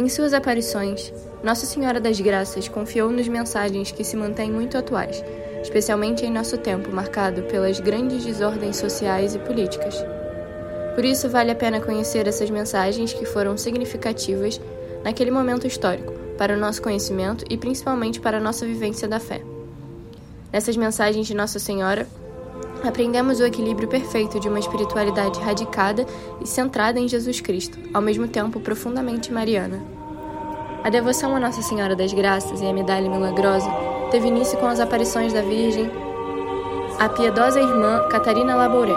Em suas aparições, Nossa Senhora das Graças confiou-nos mensagens que se mantêm muito atuais, especialmente em nosso tempo marcado pelas grandes desordens sociais e políticas. Por isso, vale a pena conhecer essas mensagens que foram significativas naquele momento histórico, para o nosso conhecimento e principalmente para a nossa vivência da fé. Nessas mensagens de Nossa Senhora, aprendemos o equilíbrio perfeito de uma espiritualidade radicada e centrada em Jesus Cristo, ao mesmo tempo profundamente mariana. A devoção a Nossa Senhora das Graças e a Medalha Milagrosa teve início com as aparições da Virgem, a piedosa irmã Catarina Labouré.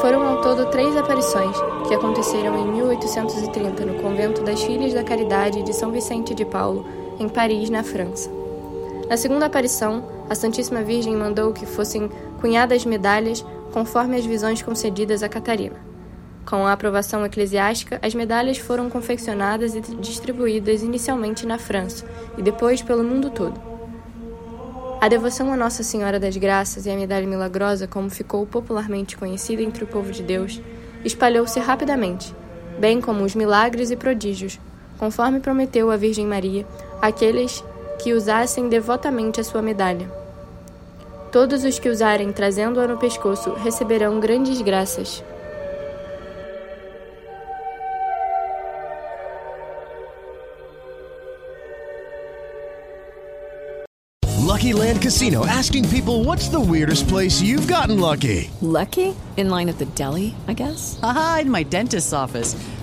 Foram ao todo três aparições, que aconteceram em 1830 no convento das Filhas da Caridade de São Vicente de Paulo, em Paris, na França. Na segunda aparição, a Santíssima Virgem mandou que fossem cunhadas medalhas conforme as visões concedidas a Catarina. Com a aprovação eclesiástica, as medalhas foram confeccionadas e distribuídas inicialmente na França e depois pelo mundo todo. A devoção a Nossa Senhora das Graças e a Medalha Milagrosa, como ficou popularmente conhecida entre o povo de Deus, espalhou-se rapidamente, bem como os milagres e prodígios, conforme prometeu a Virgem Maria àqueles que usassem devotamente a sua medalha. Todos os que usarem trazendo-a no pescoço receberão grandes graças. Lucky Land Casino asking people what's the weirdest place you've gotten lucky? Lucky? In line at the deli, I guess? Aha, in my dentist's office.